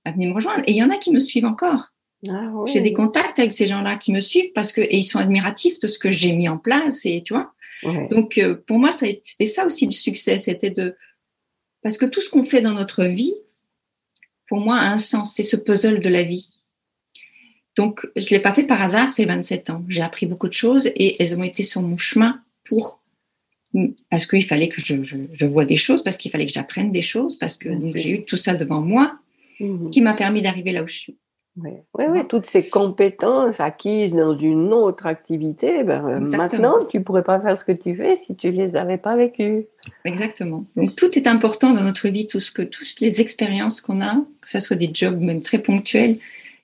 bah, venez me rejoindre. Et il y en a qui me suivent encore. Ah j'ai des contacts avec ces gens-là qui me suivent parce que et ils sont admiratifs de ce que j'ai mis en place et tu vois. Donc euh, pour moi c'était ça aussi le succès, c'était de parce que tout ce qu'on fait dans notre vie pour moi a un sens, c'est ce puzzle de la vie. Donc je l'ai pas fait par hasard ces 27 ans. J'ai appris beaucoup de choses et elles ont été sur mon chemin pour parce qu'il fallait que je, je, je, vois des choses, parce qu'il fallait que j'apprenne des choses, parce que j'ai eu tout ça devant moi mmh qui m'a permis d'arriver là où je suis. Oui, ouais, toutes ces compétences acquises dans une autre activité, ben, euh, maintenant, tu ne pourrais pas faire ce que tu fais si tu ne les avais pas vécues. Exactement. Donc, tout est important dans notre vie, tout ce que, toutes les expériences qu'on a, que ce soit des jobs même très ponctuels,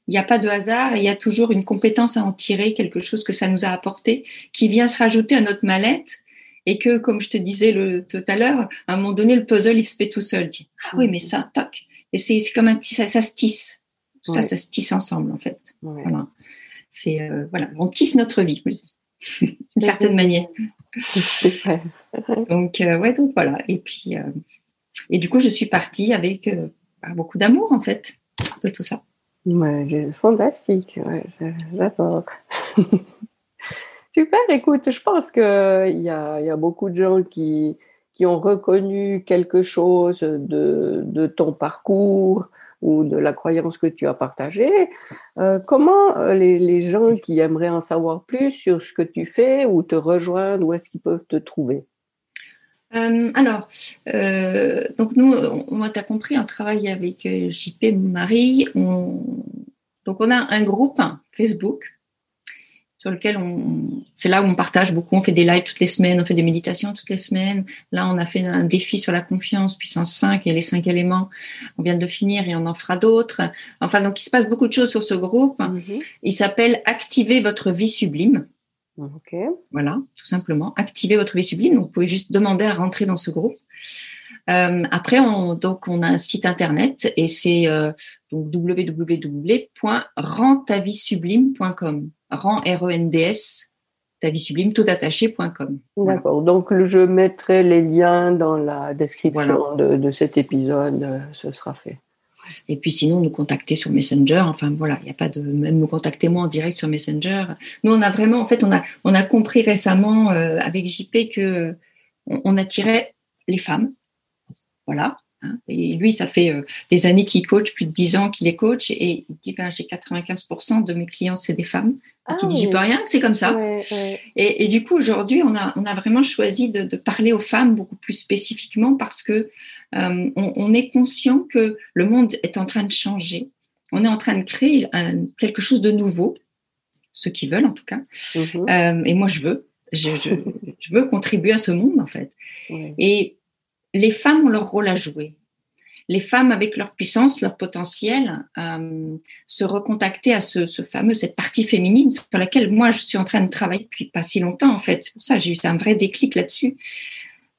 il n'y a pas de hasard il y a toujours une compétence à en tirer, quelque chose que ça nous a apporté, qui vient se rajouter à notre mallette et que, comme je te disais le, tout à l'heure, à un moment donné, le puzzle, il se fait tout seul. ah oui, mais ça, toc. Et c'est comme un ça, ça se tisse. Tout ça, ça se tisse ensemble, en fait. Voilà. C'est, euh, voilà, on tisse notre vie, [LAUGHS] d'une certaine manière. donc, euh, ouais, donc voilà. Et puis, euh, et du coup, je suis partie avec bah, beaucoup d'amour, en fait, de tout ça. Ouais, fantastique. Ouais, j'adore. [LAUGHS] Super, écoute, je pense qu'il y a, y a beaucoup de gens qui, qui ont reconnu quelque chose de, de ton parcours, ou de la croyance que tu as partagée. Euh, comment euh, les, gens qui aimeraient en savoir plus sur ce que tu fais ou te rejoindre, où est-ce qu'ils peuvent te trouver? Euh, alors, donc nous, on, tu as compris, on travaille avec JP, Marie. donc on a un groupe Facebook sur lequel on, c'est là où on partage beaucoup. On fait des lives toutes les semaines, on fait des méditations toutes les semaines. Là, on a fait un défi sur la confiance, puissance 5 et les cinq éléments. On vient de finir et on en fera d'autres. Enfin, donc, il se passe beaucoup de choses sur ce groupe. Mhm. Il s'appelle Activer votre vie sublime. Voilà, tout simplement. Activer votre vie sublime. Donc, vous pouvez juste demander à rentrer dans ce groupe. Euh, après, on, donc, on a un site internet et c'est euh, donc www.rentavisublime.com rend R-E-N-D-S, ta vie sublime, tout attaché.com. D'accord. Donc, je mettrai les liens dans la description de, cet épisode. Ce sera fait. Et puis sinon, nous contacter sur Messenger. Enfin voilà, il n'y a pas de même nous contacter moi en direct sur Messenger. Nous, on a vraiment, en fait, on a, on a compris récemment euh, avec JP que on attirait les femmes. Voilà. Hein. Et lui, ça fait euh, des années qu'il coach, plus de 10 ans qu'il est coach, et il dit ben, j'ai 95% de mes clients, c'est des femmes. Ah, il dit, j'y peux rien, c'est comme ça. Et, du coup, aujourd'hui, on a, on a vraiment choisi de, parler aux femmes beaucoup plus spécifiquement parce que euh, on, est conscient que le monde est en train de changer. On est en train de créer quelque chose de nouveau, ceux qui veulent en tout cas. Mhm. Euh, et moi, je veux. Je, je, veux contribuer à ce monde, en fait. Et les femmes ont leur rôle à jouer. Les femmes, avec leur puissance, leur potentiel, euh, se recontacter à ce, fameux, cette partie féminine sur laquelle moi, je suis en train de travailler depuis pas si longtemps, en fait. C'est pour ça j'ai eu un vrai déclic là-dessus.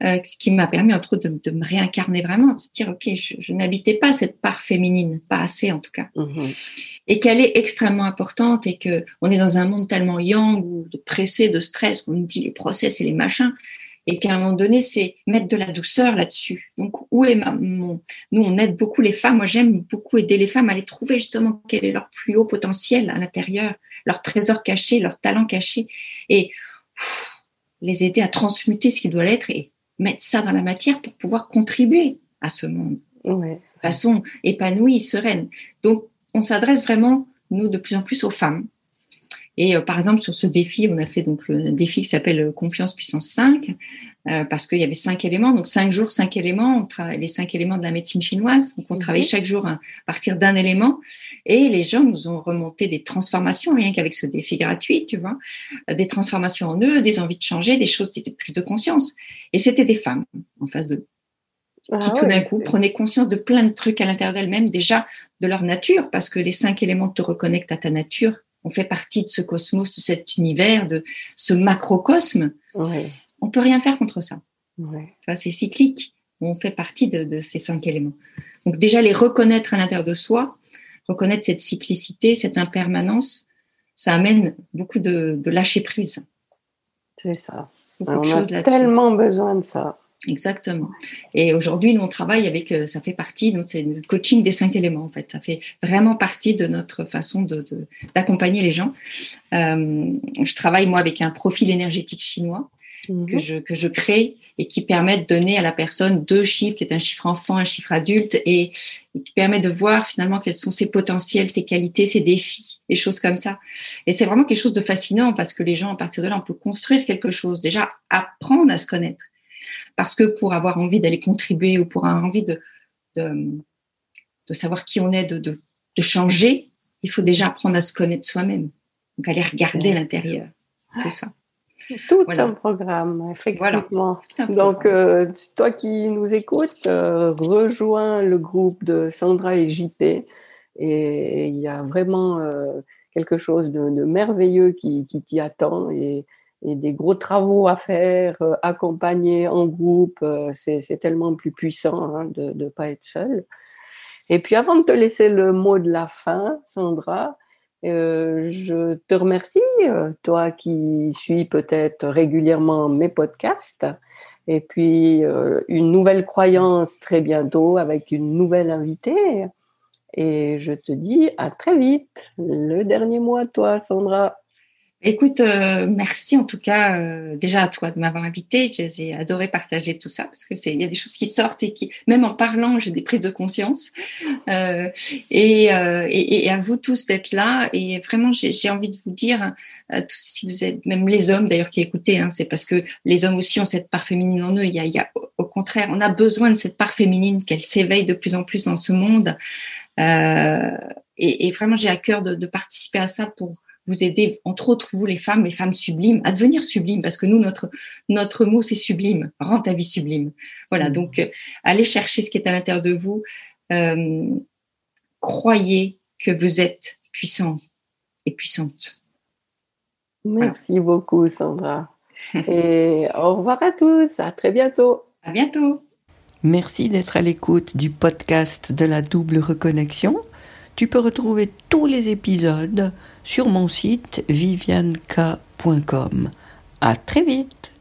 euh, ce qui m'a permis entre autres de, me réincarner vraiment, de dire ok, je, n'habitais pas cette part féminine, pas assez en tout cas, mm-hmm. et qu'elle est extrêmement importante et que on est dans un monde tellement yang ou de pressé, de stress, qu'on nous dit les process et les machins, et qu'à un moment donné, c'est mettre de la douceur là-dessus. Donc, où est ma, mon... Nous, on aide beaucoup les femmes. Moi, j'aime beaucoup aider les femmes à aller trouver justement quel est leur plus haut potentiel à l'intérieur, leur trésor caché, leur talent caché, et les aider à transmuter ce qui doit l'être et mettre ça dans la matière pour pouvoir contribuer à ce monde de façon épanouie, sereine. Donc, on s'adresse vraiment, nous, de plus en plus aux femmes et euh, par exemple, sur ce défi, on a fait donc le défi qui s'appelle euh, Confiance puissance 5, euh, parce qu'il y avait cinq éléments. Donc cinq jours, cinq éléments. On les cinq éléments de la médecine chinoise. Donc on mhm. travaillait chaque jour à partir d'un élément. Et les gens nous ont remonté des transformations, rien qu'avec ce défi gratuit, tu vois, des transformations en eux, des envies de changer, des choses, des prises de conscience. Et c'était des femmes en face de ah qui tout d'un coup prenaient conscience de plein de trucs à l'intérieur d'elles-mêmes, déjà de leur nature, parce que les cinq éléments te reconnectent à ta nature on fait partie de ce cosmos, de cet univers, de ce macrocosme. Ouais. On peut rien faire contre ça. c'est cyclique. On fait partie de, ces cinq éléments. Donc déjà les reconnaître à l'intérieur de soi, reconnaître cette cyclicité, cette impermanence, ça amène beaucoup de, lâcher prise. C'est ça. on a tellement besoin de ça. Exactement. Et aujourd'hui, nous, on travaille avec, euh, ça fait partie, c'est le coaching des cinq éléments, en fait. Ça fait vraiment partie de notre façon de, d'accompagner les gens. Euh, je travaille, moi, avec un profil énergétique chinois que, mhm. je, que je crée et qui permet de donner à la personne deux chiffres, qui est un chiffre enfant, un chiffre adulte, et, qui permet de voir finalement quels sont ses potentiels, ses qualités, ses défis, des choses comme ça. Et c'est vraiment quelque chose de fascinant parce que les gens, à partir de là, on peut construire quelque chose. Déjà, apprendre à se connaître parce que pour avoir envie d'aller contribuer ou pour avoir envie de, de, savoir qui on est, de, de, changer, il faut déjà apprendre à se connaître soi-même. Donc aller regarder l'intérieur, tout ça. Tout un programme, effectivement. Donc, euh, toi qui nous écoutes, euh, rejoins le groupe de Sandra et JP. Et il y a vraiment euh, quelque chose de, merveilleux qui, qui t'y attend. Et et des gros travaux à faire, euh, accompagner en groupe, euh, c'est tellement plus puissant hein, de ne pas être seul. Et puis avant de te laisser le mot de la fin, Sandra, euh, je te remercie, toi qui suis peut-être régulièrement mes podcasts, et puis une nouvelle croyance très bientôt avec une nouvelle invitée. Et je te dis à très vite. Le dernier mot à toi, Sandra. Écoute, euh, merci en tout cas euh, déjà à toi de m'avoir invité. J'ai adoré partager tout ça parce que c'est il y a des choses qui sortent et qui même en parlant j'ai des prises de conscience. Euh, et, euh, et, et, à vous tous d'être là et vraiment j'ai envie de vous dire si vous êtes même les hommes d'ailleurs qui écoutez, hein, c'est parce que les hommes aussi ont cette part féminine en eux. Il y a, il y a au contraire on a besoin de cette part féminine qu'elle s'éveille de plus en plus dans ce monde. Et, et, vraiment j'ai à cœur de, de participer à ça pour vous aider, entre autres, vous, les femmes, les femmes sublimes, à devenir sublimes, parce que nous, notre, notre mot, c'est sublime, rend ta vie sublime. Voilà, mmh. donc, euh, allez chercher ce qui est à l'intérieur de vous. Euh, croyez que vous êtes puissant et puissante. Merci beaucoup, Sandra. [LAUGHS] Et au revoir à tous. À très bientôt. À bientôt. Merci d'être à l'écoute du podcast de la double reconnexion. Tu peux retrouver tous les épisodes sur mon site vivianka.com. À très vite!